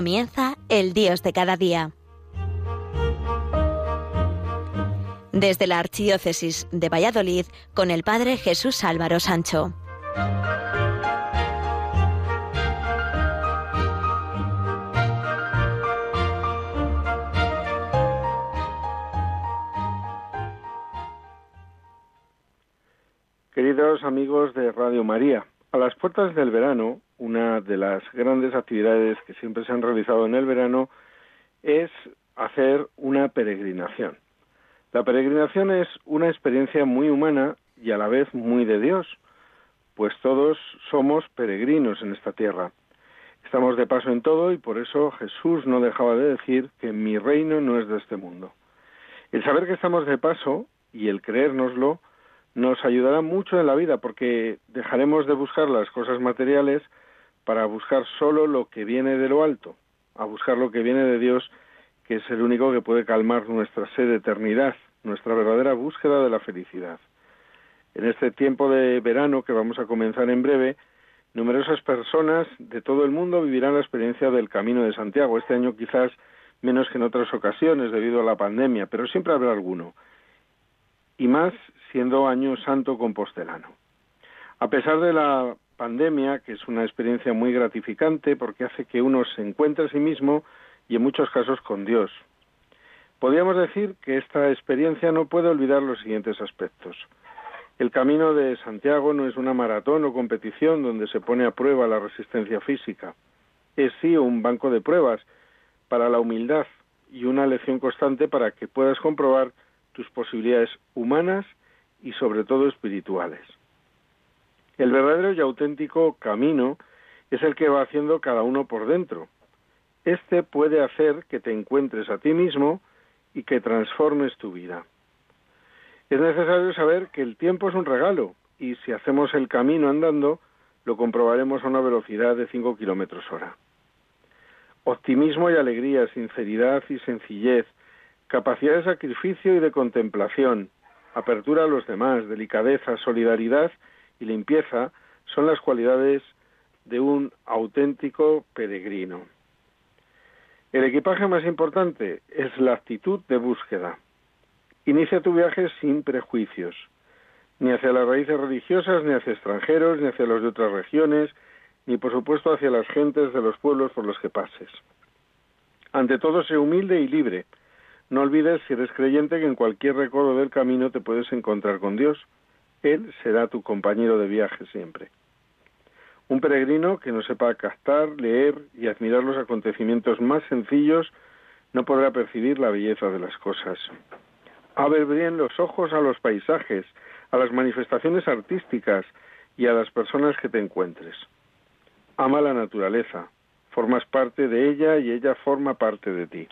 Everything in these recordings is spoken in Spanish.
Comienza el Dios de cada día. Desde la Archidiócesis de Valladolid con el Padre Jesús Álvaro Sancho. Queridos amigos de Radio María, a las puertas del verano, una de las grandes actividades que siempre se han realizado en el verano es hacer una peregrinación. La peregrinación es una experiencia muy humana y a la vez muy de Dios, pues todos somos peregrinos en esta tierra. Estamos de paso en todo y por eso Jesús no dejaba de decir que mi reino no es de este mundo. El saber que estamos de paso y el creérnoslo nos ayudará mucho en la vida porque dejaremos de buscar las cosas materiales para buscar solo lo que viene de lo alto, a buscar lo que viene de Dios, que es el único que puede calmar nuestra sed de eternidad, nuestra verdadera búsqueda de la felicidad. En este tiempo de verano que vamos a comenzar en breve, numerosas personas de todo el mundo vivirán la experiencia del Camino de Santiago. Este año quizás menos que en otras ocasiones debido a la pandemia, pero siempre habrá alguno. Y más siendo año santo compostelano. A pesar de la pandemia, que es una experiencia muy gratificante porque hace que uno se encuentre a sí mismo y en muchos casos con Dios. Podríamos decir que esta experiencia no puede olvidar los siguientes aspectos. El camino de Santiago no es una maratón o competición donde se pone a prueba la resistencia física. Es sí un banco de pruebas para la humildad y una lección constante para que puedas comprobar tus posibilidades humanas y sobre todo espirituales. El verdadero y auténtico camino es el que va haciendo cada uno por dentro. Este puede hacer que te encuentres a ti mismo y que transformes tu vida. Es necesario saber que el tiempo es un regalo y si hacemos el camino andando, lo comprobaremos a una velocidad de 5 kilómetros hora. Optimismo y alegría, sinceridad y sencillez, capacidad de sacrificio y de contemplación, apertura a los demás, delicadeza, solidaridad y limpieza son las cualidades de un auténtico peregrino. El equipaje más importante es la actitud de búsqueda. Inicia tu viaje sin prejuicios, ni hacia las raíces religiosas, ni hacia extranjeros, ni hacia los de otras regiones, ni por supuesto hacia las gentes de los pueblos por los que pases. Ante todo, sé humilde y libre, no olvides, si eres creyente, que en cualquier recodo del camino te puedes encontrar con Dios. Él será tu compañero de viaje siempre. Un peregrino que no sepa captar, leer y admirar los acontecimientos más sencillos no podrá percibir la belleza de las cosas. Abre bien los ojos a los paisajes, a las manifestaciones artísticas y a las personas que te encuentres. Ama la naturaleza, formas parte de ella y ella forma parte de ti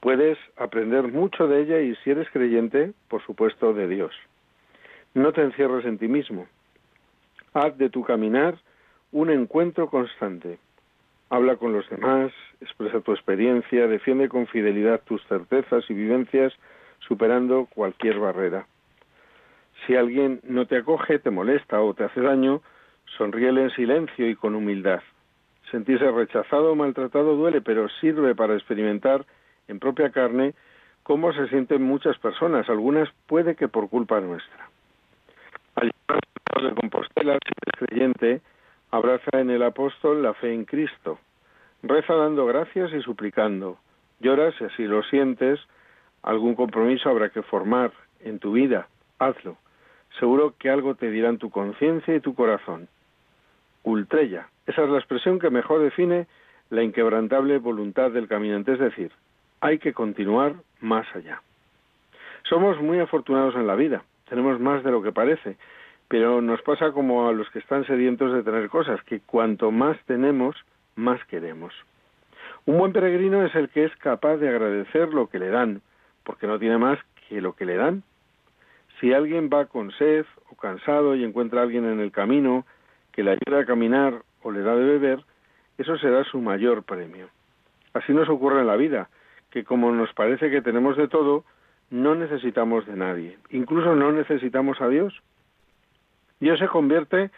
puedes aprender mucho de ella y si eres creyente, por supuesto, de Dios. No te encierres en ti mismo. Haz de tu caminar un encuentro constante. Habla con los demás, expresa tu experiencia, defiende con fidelidad tus certezas y vivencias, superando cualquier barrera. Si alguien no te acoge, te molesta o te hace daño, sonríele en silencio y con humildad. Sentirse rechazado o maltratado duele, pero sirve para experimentar en propia carne cómo se sienten muchas personas, algunas puede que por culpa nuestra. Al llegar de Compostela, si eres creyente, abraza en el apóstol la fe en Cristo. Reza dando gracias y suplicando. Lloras si así lo sientes, algún compromiso habrá que formar en tu vida, hazlo. Seguro que algo te dirán tu conciencia y tu corazón. Ultrella, esa es la expresión que mejor define la inquebrantable voluntad del caminante, es decir, hay que continuar más allá. Somos muy afortunados en la vida, tenemos más de lo que parece, pero nos pasa como a los que están sedientos de tener cosas, que cuanto más tenemos, más queremos. Un buen peregrino es el que es capaz de agradecer lo que le dan, porque no tiene más que lo que le dan. Si alguien va con sed o cansado y encuentra a alguien en el camino que le ayuda a caminar o le da de beber, eso será su mayor premio. Así nos ocurre en la vida que como nos parece que tenemos de todo, no necesitamos de nadie, incluso no necesitamos a Dios. Dios se convierte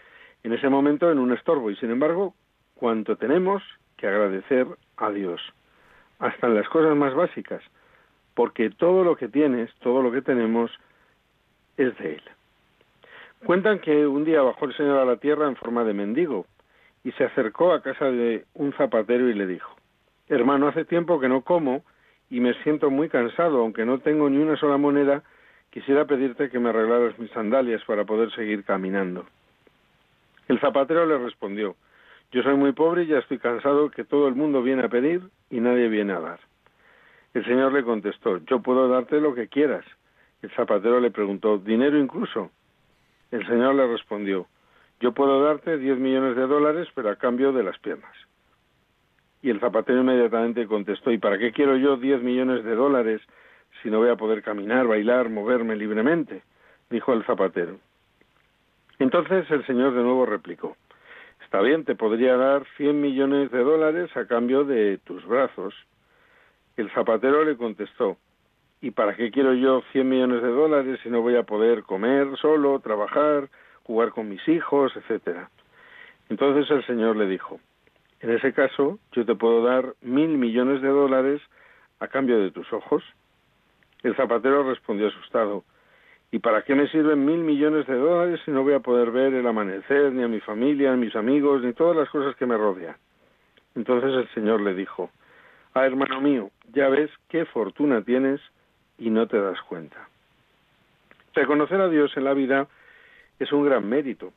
en ese momento en un estorbo y sin embargo, cuanto tenemos, que agradecer a Dios, hasta en las cosas más básicas, porque todo lo que tienes, todo lo que tenemos, es de Él. Cuentan que un día bajó el Señor a la tierra en forma de mendigo y se acercó a casa de un zapatero y le dijo, Hermano, hace tiempo que no como y me siento muy cansado, aunque no tengo ni una sola moneda, quisiera pedirte que me arreglaras mis sandalias para poder seguir caminando. El zapatero le respondió, Yo soy muy pobre y ya estoy cansado que todo el mundo viene a pedir y nadie viene a dar. El Señor le contestó, Yo puedo darte lo que quieras. El zapatero le preguntó, ¿dinero incluso? El Señor le respondió, yo puedo darte diez millones de dólares, pero a cambio de las piernas. Y el zapatero inmediatamente contestó, ¿y para qué quiero yo diez millones de dólares si no voy a poder caminar, bailar, moverme libremente? dijo el zapatero. Entonces el Señor de nuevo replicó, Está bien, te podría dar cien millones de dólares a cambio de tus brazos. El zapatero le contestó, ¿Y para qué quiero yo 100 millones de dólares si no voy a poder comer solo, trabajar, jugar con mis hijos, etcétera? Entonces el Señor le dijo, en ese caso yo te puedo dar mil millones de dólares a cambio de tus ojos. El zapatero respondió asustado, ¿y para qué me sirven mil millones de dólares si no voy a poder ver el amanecer, ni a mi familia, ni a mis amigos, ni todas las cosas que me rodean? Entonces el Señor le dijo, Ah, hermano mío, ya ves qué fortuna tienes y no te das cuenta. Reconocer a Dios en la vida es un gran mérito,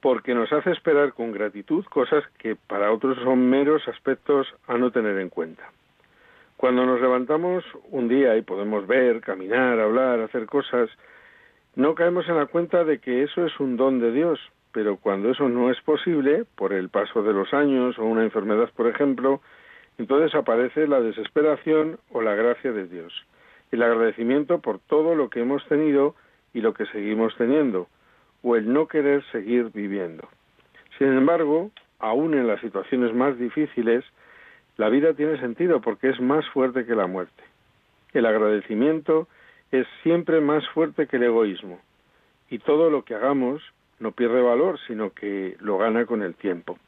porque nos hace esperar con gratitud cosas que para otros son meros aspectos a no tener en cuenta. Cuando nos levantamos un día y podemos ver, caminar, hablar, hacer cosas, no caemos en la cuenta de que eso es un don de Dios, pero cuando eso no es posible, por el paso de los años o una enfermedad, por ejemplo, entonces aparece la desesperación o la gracia de Dios el agradecimiento por todo lo que hemos tenido y lo que seguimos teniendo, o el no querer seguir viviendo. Sin embargo, aún en las situaciones más difíciles, la vida tiene sentido porque es más fuerte que la muerte. El agradecimiento es siempre más fuerte que el egoísmo, y todo lo que hagamos no pierde valor, sino que lo gana con el tiempo.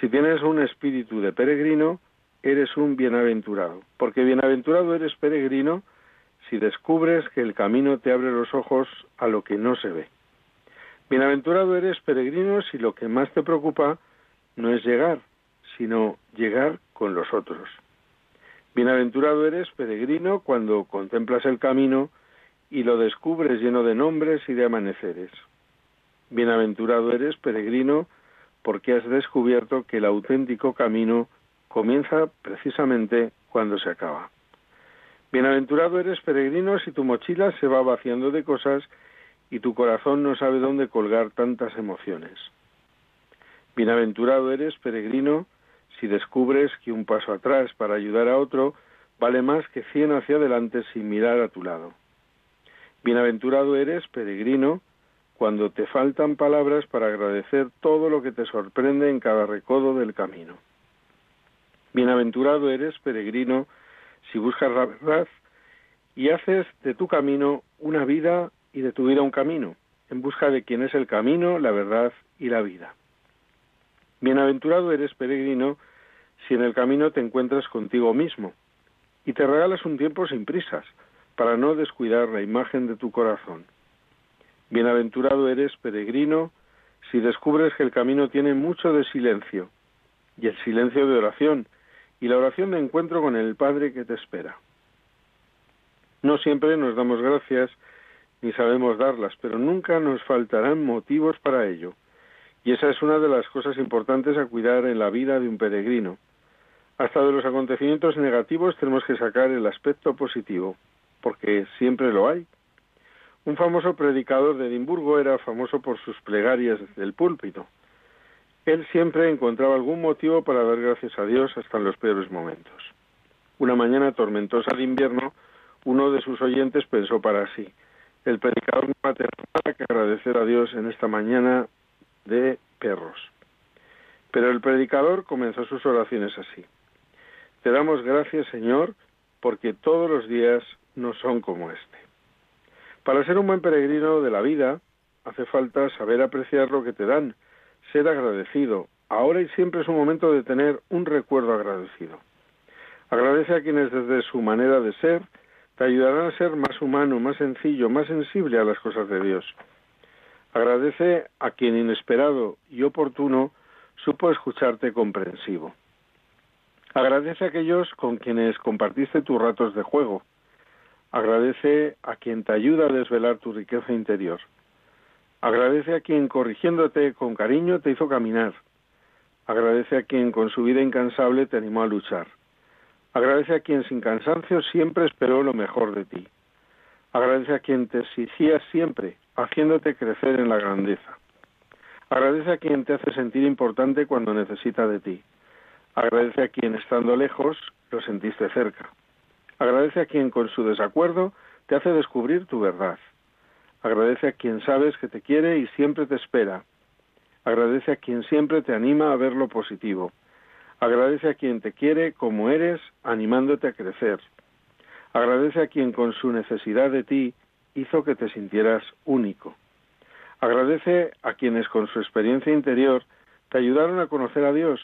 Si tienes un espíritu de peregrino, eres un bienaventurado, porque bienaventurado eres peregrino si descubres que el camino te abre los ojos a lo que no se ve. Bienaventurado eres peregrino si lo que más te preocupa no es llegar, sino llegar con los otros. Bienaventurado eres peregrino cuando contemplas el camino y lo descubres lleno de nombres y de amaneceres. Bienaventurado eres peregrino porque has descubierto que el auténtico camino comienza precisamente cuando se acaba. Bienaventurado eres peregrino si tu mochila se va vaciando de cosas y tu corazón no sabe dónde colgar tantas emociones. Bienaventurado eres peregrino si descubres que un paso atrás para ayudar a otro vale más que cien hacia adelante sin mirar a tu lado. Bienaventurado eres peregrino cuando te faltan palabras para agradecer todo lo que te sorprende en cada recodo del camino. Bienaventurado eres, peregrino, si buscas la verdad y haces de tu camino una vida y de tu vida un camino, en busca de quien es el camino, la verdad y la vida. Bienaventurado eres, peregrino, si en el camino te encuentras contigo mismo y te regalas un tiempo sin prisas, para no descuidar la imagen de tu corazón. Bienaventurado eres, peregrino, si descubres que el camino tiene mucho de silencio, y el silencio de oración, y la oración de encuentro con el Padre que te espera. No siempre nos damos gracias ni sabemos darlas, pero nunca nos faltarán motivos para ello. Y esa es una de las cosas importantes a cuidar en la vida de un peregrino. Hasta de los acontecimientos negativos tenemos que sacar el aspecto positivo, porque siempre lo hay. Un famoso predicador de Edimburgo era famoso por sus plegarias del púlpito. Él siempre encontraba algún motivo para dar gracias a Dios hasta en los peores momentos. Una mañana tormentosa de invierno, uno de sus oyentes pensó para sí, el predicador nada que agradecer a Dios en esta mañana de perros. Pero el predicador comenzó sus oraciones así. Te damos gracias, Señor, porque todos los días no son como este. Para ser un buen peregrino de la vida, hace falta saber apreciar lo que te dan, ser agradecido, ahora y siempre es un momento de tener un recuerdo agradecido. Agradece a quienes desde su manera de ser te ayudarán a ser más humano, más sencillo, más sensible a las cosas de Dios. Agradece a quien inesperado y oportuno supo escucharte comprensivo. Agradece a aquellos con quienes compartiste tus ratos de juego. Agradece a quien te ayuda a desvelar tu riqueza interior. Agradece a quien corrigiéndote con cariño te hizo caminar. Agradece a quien con su vida incansable te animó a luchar. Agradece a quien sin cansancio siempre esperó lo mejor de ti. Agradece a quien te exigía siempre, haciéndote crecer en la grandeza. Agradece a quien te hace sentir importante cuando necesita de ti. Agradece a quien estando lejos lo sentiste cerca. Agradece a quien con su desacuerdo te hace descubrir tu verdad. Agradece a quien sabes que te quiere y siempre te espera. Agradece a quien siempre te anima a ver lo positivo. Agradece a quien te quiere como eres, animándote a crecer. Agradece a quien con su necesidad de ti hizo que te sintieras único. Agradece a quienes con su experiencia interior te ayudaron a conocer a Dios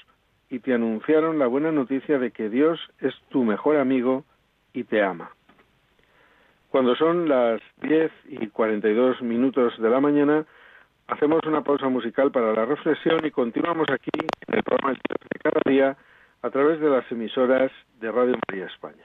y te anunciaron la buena noticia de que Dios es tu mejor amigo y te ama. Cuando son las 10 y 42 minutos de la mañana, hacemos una pausa musical para la reflexión y continuamos aquí en el programa de cada día a través de las emisoras de Radio María España.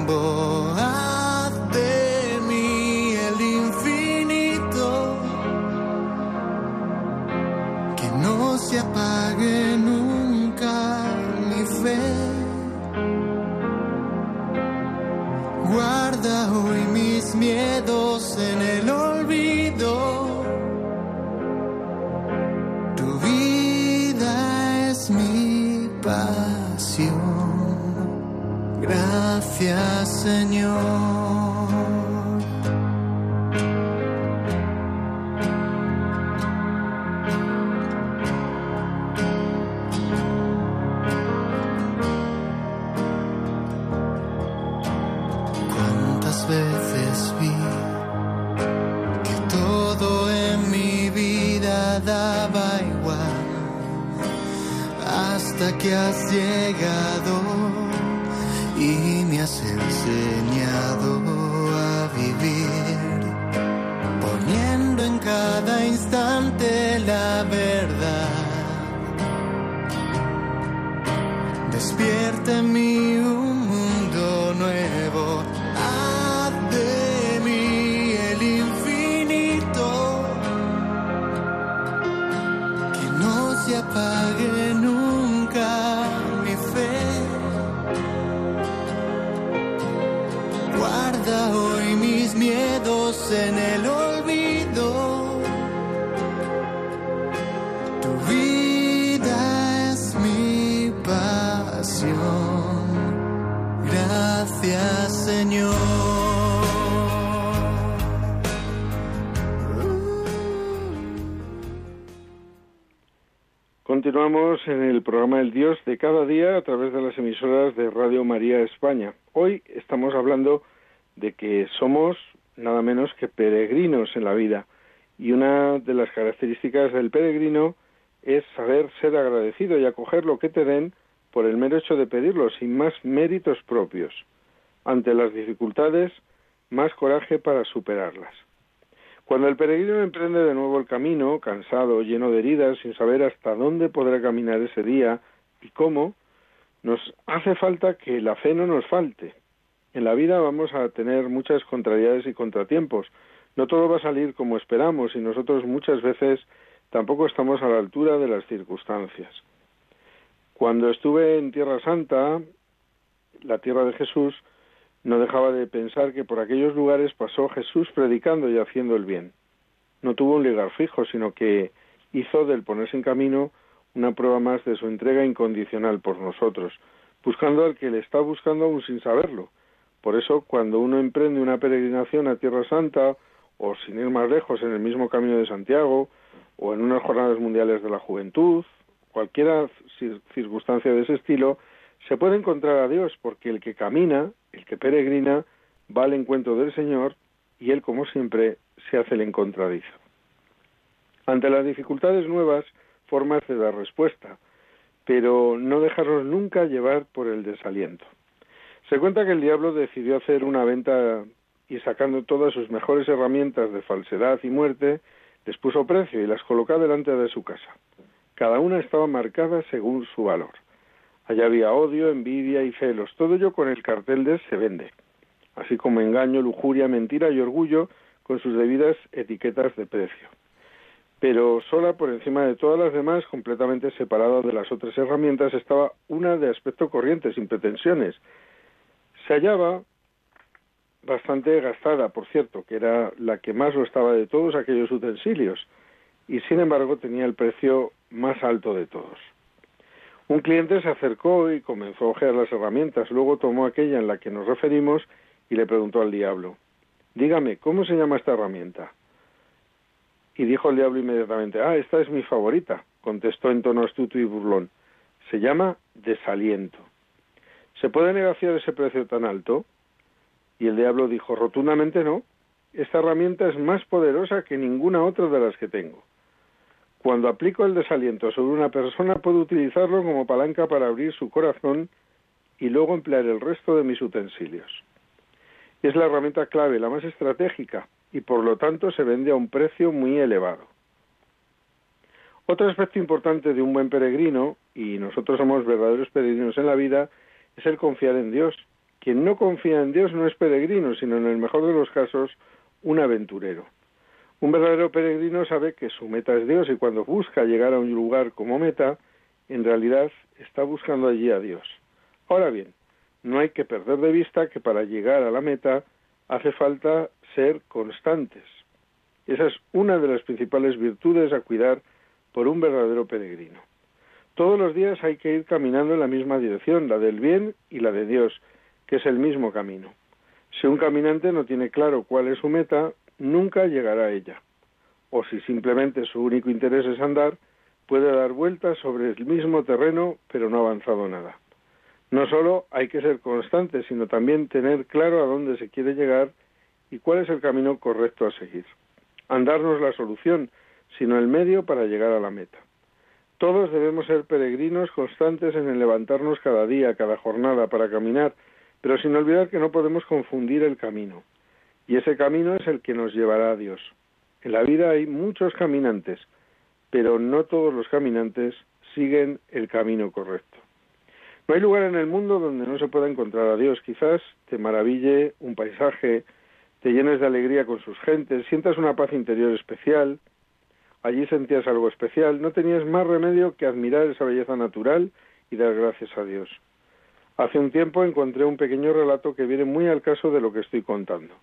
Gracias Señor. El programa El Dios de cada día a través de las emisoras de Radio María España. Hoy estamos hablando de que somos nada menos que peregrinos en la vida. Y una de las características del peregrino es saber ser agradecido y acoger lo que te den por el mero hecho de pedirlo, sin más méritos propios. Ante las dificultades, más coraje para superarlas. Cuando el peregrino emprende de nuevo el camino, cansado, lleno de heridas, sin saber hasta dónde podrá caminar ese día y cómo, nos hace falta que la fe no nos falte. En la vida vamos a tener muchas contrariedades y contratiempos. No todo va a salir como esperamos y nosotros muchas veces tampoco estamos a la altura de las circunstancias. Cuando estuve en Tierra Santa, la tierra de Jesús, no dejaba de pensar que por aquellos lugares pasó Jesús predicando y haciendo el bien. No tuvo un lugar fijo, sino que hizo del ponerse en camino una prueba más de su entrega incondicional por nosotros, buscando al que le está buscando aún sin saberlo. Por eso, cuando uno emprende una peregrinación a Tierra Santa, o sin ir más lejos, en el mismo camino de Santiago, o en unas jornadas mundiales de la juventud, cualquier circunstancia de ese estilo, se puede encontrar a Dios, porque el que camina, el que peregrina, va al encuentro del Señor y él, como siempre, se hace el encontradizo. Ante las dificultades nuevas, formas de dar respuesta, pero no dejarnos nunca llevar por el desaliento. Se cuenta que el diablo decidió hacer una venta y sacando todas sus mejores herramientas de falsedad y muerte, les puso precio y las colocó delante de su casa. Cada una estaba marcada según su valor. Allá había odio, envidia y celos, todo ello con el cartel de se vende, así como engaño, lujuria, mentira y orgullo con sus debidas etiquetas de precio. Pero sola por encima de todas las demás, completamente separada de las otras herramientas, estaba una de aspecto corriente, sin pretensiones. Se hallaba bastante gastada, por cierto, que era la que más lo estaba de todos aquellos utensilios, y sin embargo tenía el precio más alto de todos. Un cliente se acercó y comenzó a ojear las herramientas, luego tomó aquella en la que nos referimos y le preguntó al diablo, dígame, ¿cómo se llama esta herramienta? Y dijo el diablo inmediatamente, ah, esta es mi favorita, contestó en tono astuto y burlón, se llama desaliento. ¿Se puede negociar ese precio tan alto? Y el diablo dijo, rotundamente no, esta herramienta es más poderosa que ninguna otra de las que tengo. Cuando aplico el desaliento sobre una persona, puedo utilizarlo como palanca para abrir su corazón y luego emplear el resto de mis utensilios. Es la herramienta clave, la más estratégica, y por lo tanto se vende a un precio muy elevado. Otro aspecto importante de un buen peregrino, y nosotros somos verdaderos peregrinos en la vida, es el confiar en Dios. Quien no confía en Dios no es peregrino, sino en el mejor de los casos, un aventurero. Un verdadero peregrino sabe que su meta es Dios y cuando busca llegar a un lugar como meta, en realidad está buscando allí a Dios. Ahora bien, no hay que perder de vista que para llegar a la meta hace falta ser constantes. Esa es una de las principales virtudes a cuidar por un verdadero peregrino. Todos los días hay que ir caminando en la misma dirección, la del bien y la de Dios, que es el mismo camino. Si un caminante no tiene claro cuál es su meta, nunca llegará a ella. O si simplemente su único interés es andar, puede dar vueltas sobre el mismo terreno, pero no ha avanzado nada. No solo hay que ser constante, sino también tener claro a dónde se quiere llegar y cuál es el camino correcto a seguir. Andar no es la solución, sino el medio para llegar a la meta. Todos debemos ser peregrinos constantes en el levantarnos cada día, cada jornada para caminar, pero sin olvidar que no podemos confundir el camino. Y ese camino es el que nos llevará a Dios. En la vida hay muchos caminantes, pero no todos los caminantes siguen el camino correcto. No hay lugar en el mundo donde no se pueda encontrar a Dios. Quizás te maraville un paisaje, te llenes de alegría con sus gentes, sientas una paz interior especial, allí sentías algo especial, no tenías más remedio que admirar esa belleza natural y dar gracias a Dios. Hace un tiempo encontré un pequeño relato que viene muy al caso de lo que estoy contando.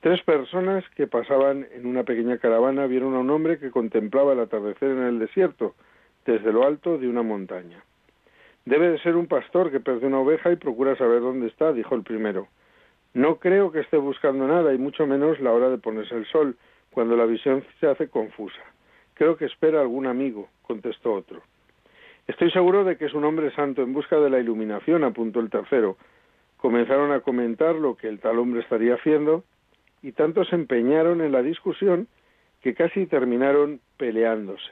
Tres personas que pasaban en una pequeña caravana vieron a un hombre que contemplaba el atardecer en el desierto, desde lo alto de una montaña. Debe de ser un pastor que perdió una oveja y procura saber dónde está, dijo el primero. No creo que esté buscando nada, y mucho menos la hora de ponerse el sol, cuando la visión se hace confusa. Creo que espera algún amigo, contestó otro. Estoy seguro de que es un hombre santo en busca de la iluminación, apuntó el tercero. Comenzaron a comentar lo que el tal hombre estaría haciendo, y tanto se empeñaron en la discusión que casi terminaron peleándose.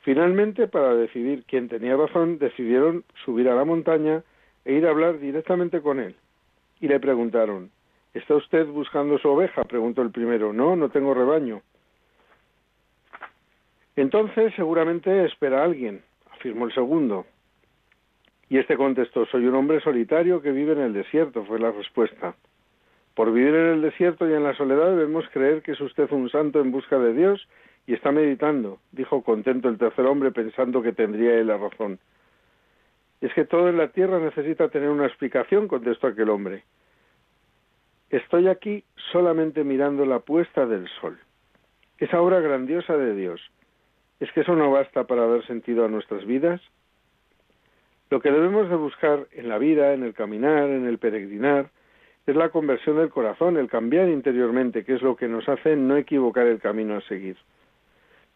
Finalmente, para decidir quién tenía razón, decidieron subir a la montaña e ir a hablar directamente con él. Y le preguntaron, ¿Está usted buscando su oveja? preguntó el primero. No, no tengo rebaño. Entonces seguramente espera a alguien, afirmó el segundo. Y este contestó, soy un hombre solitario que vive en el desierto, fue la respuesta. Por vivir en el desierto y en la soledad debemos creer que es usted un santo en busca de Dios y está meditando, dijo contento el tercer hombre pensando que tendría él la razón. Es que todo en la tierra necesita tener una explicación, contestó aquel hombre. Estoy aquí solamente mirando la puesta del sol, esa obra grandiosa de Dios. ¿Es que eso no basta para dar sentido a nuestras vidas? Lo que debemos de buscar en la vida, en el caminar, en el peregrinar, es la conversión del corazón, el cambiar interiormente, que es lo que nos hace no equivocar el camino a seguir.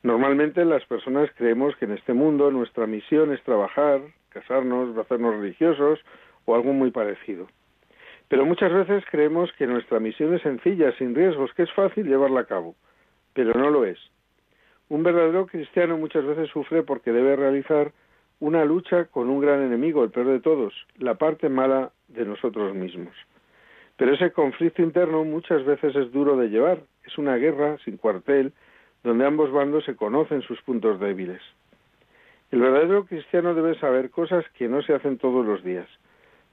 Normalmente las personas creemos que en este mundo nuestra misión es trabajar, casarnos, hacernos religiosos o algo muy parecido. Pero muchas veces creemos que nuestra misión es sencilla, sin riesgos, que es fácil llevarla a cabo, pero no lo es. Un verdadero cristiano muchas veces sufre porque debe realizar una lucha con un gran enemigo, el peor de todos, la parte mala de nosotros mismos. Pero ese conflicto interno muchas veces es duro de llevar, es una guerra sin cuartel, donde ambos bandos se conocen sus puntos débiles. El verdadero cristiano debe saber cosas que no se hacen todos los días.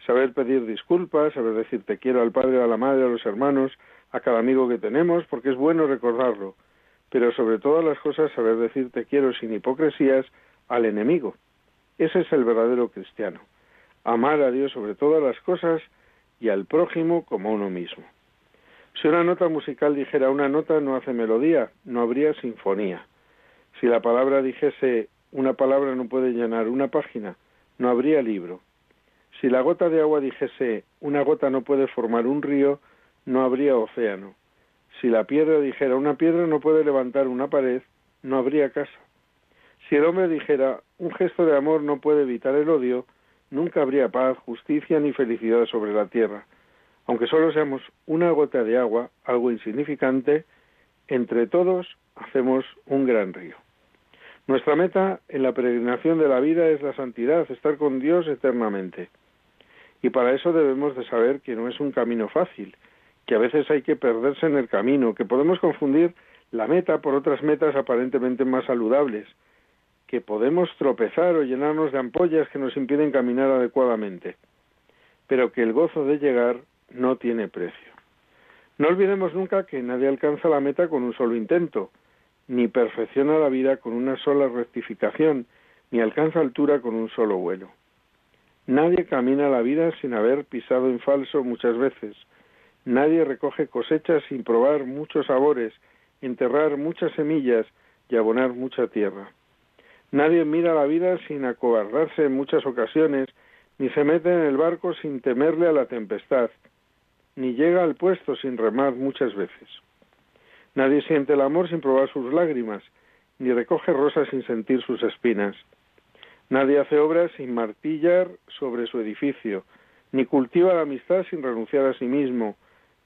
Saber pedir disculpas, saber decir te quiero al padre, a la madre, a los hermanos, a cada amigo que tenemos, porque es bueno recordarlo. Pero sobre todas las cosas saber decir te quiero sin hipocresías al enemigo. Ese es el verdadero cristiano. Amar a Dios sobre todas las cosas y al prójimo como uno mismo. Si una nota musical dijera una nota no hace melodía, no habría sinfonía. Si la palabra dijese una palabra no puede llenar una página, no habría libro. Si la gota de agua dijese una gota no puede formar un río, no habría océano. Si la piedra dijera una piedra no puede levantar una pared, no habría casa. Si el hombre dijera un gesto de amor no puede evitar el odio, nunca habría paz, justicia ni felicidad sobre la tierra. Aunque solo seamos una gota de agua, algo insignificante, entre todos hacemos un gran río. Nuestra meta en la peregrinación de la vida es la santidad, estar con Dios eternamente. Y para eso debemos de saber que no es un camino fácil, que a veces hay que perderse en el camino, que podemos confundir la meta por otras metas aparentemente más saludables, que podemos tropezar o llenarnos de ampollas que nos impiden caminar adecuadamente, pero que el gozo de llegar no tiene precio. No olvidemos nunca que nadie alcanza la meta con un solo intento, ni perfecciona la vida con una sola rectificación, ni alcanza altura con un solo vuelo. Nadie camina la vida sin haber pisado en falso muchas veces. Nadie recoge cosechas sin probar muchos sabores, enterrar muchas semillas y abonar mucha tierra. Nadie mira la vida sin acobardarse en muchas ocasiones, ni se mete en el barco sin temerle a la tempestad, ni llega al puesto sin remar muchas veces. Nadie siente el amor sin probar sus lágrimas, ni recoge rosas sin sentir sus espinas. Nadie hace obras sin martillar sobre su edificio, ni cultiva la amistad sin renunciar a sí mismo,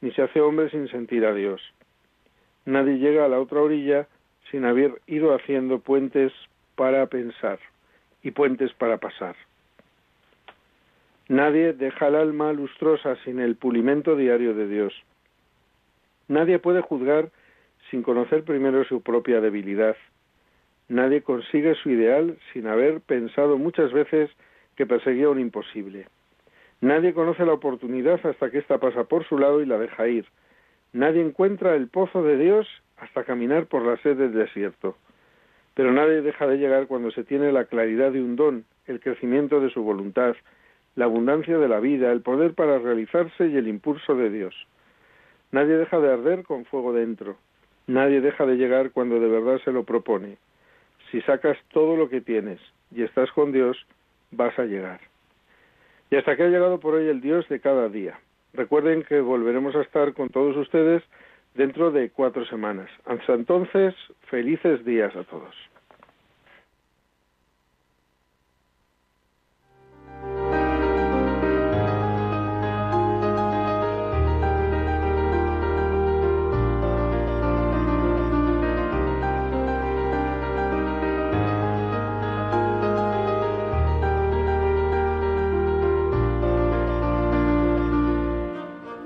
ni se hace hombre sin sentir a Dios. Nadie llega a la otra orilla sin haber ido haciendo puentes para pensar y puentes para pasar. Nadie deja el alma lustrosa sin el pulimento diario de Dios. Nadie puede juzgar sin conocer primero su propia debilidad. Nadie consigue su ideal sin haber pensado muchas veces que perseguía un imposible. Nadie conoce la oportunidad hasta que ésta pasa por su lado y la deja ir. Nadie encuentra el pozo de Dios hasta caminar por la sed del desierto pero nadie deja de llegar cuando se tiene la claridad de un don, el crecimiento de su voluntad, la abundancia de la vida, el poder para realizarse y el impulso de Dios. Nadie deja de arder con fuego dentro. Nadie deja de llegar cuando de verdad se lo propone. Si sacas todo lo que tienes y estás con Dios, vas a llegar. Y hasta que ha llegado por hoy el Dios de cada día. Recuerden que volveremos a estar con todos ustedes dentro de cuatro semanas. Hasta entonces, felices días a todos.